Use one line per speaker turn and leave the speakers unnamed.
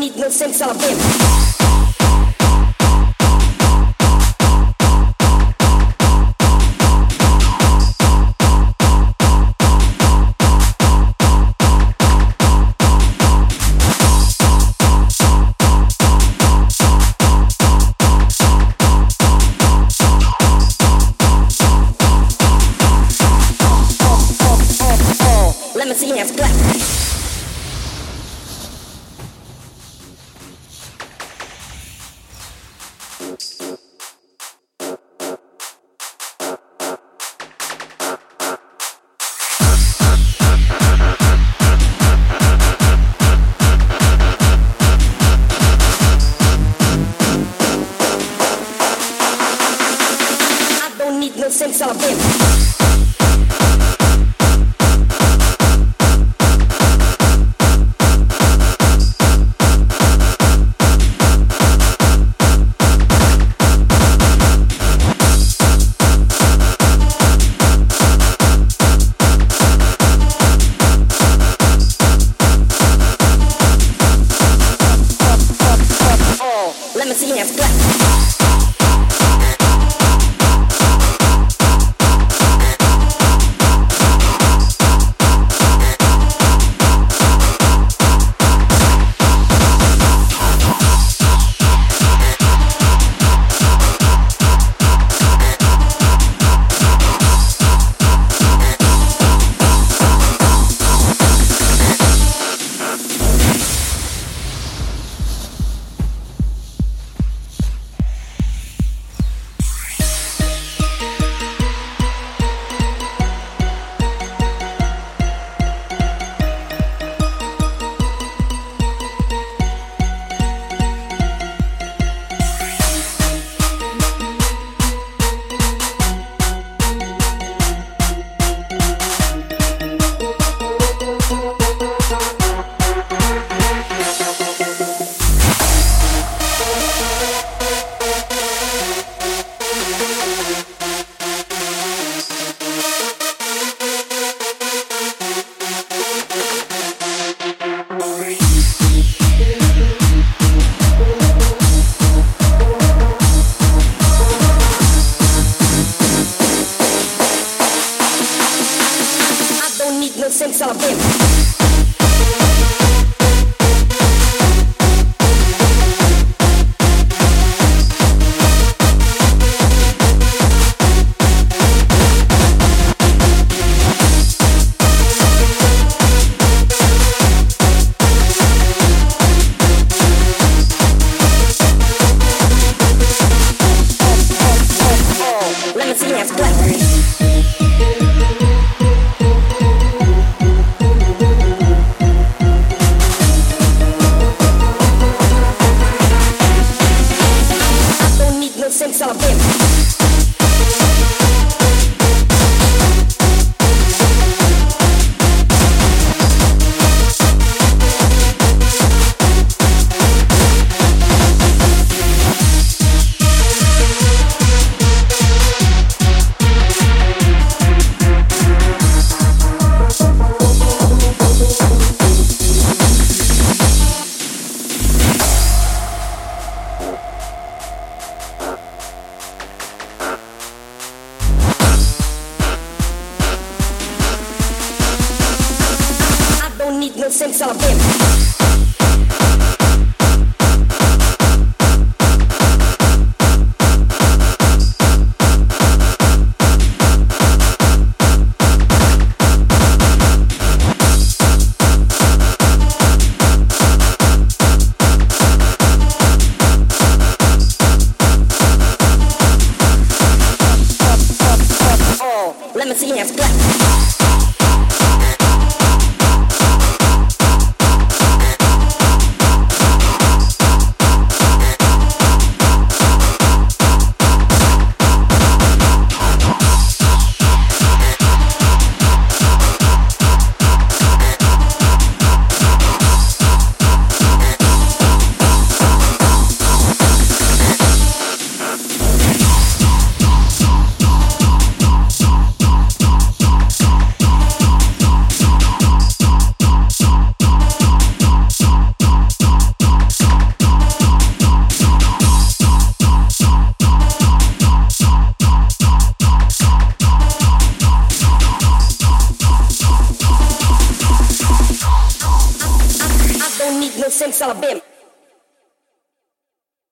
need no sense of it. No sense of it. Oh, No sense I don't need no sense sem saber.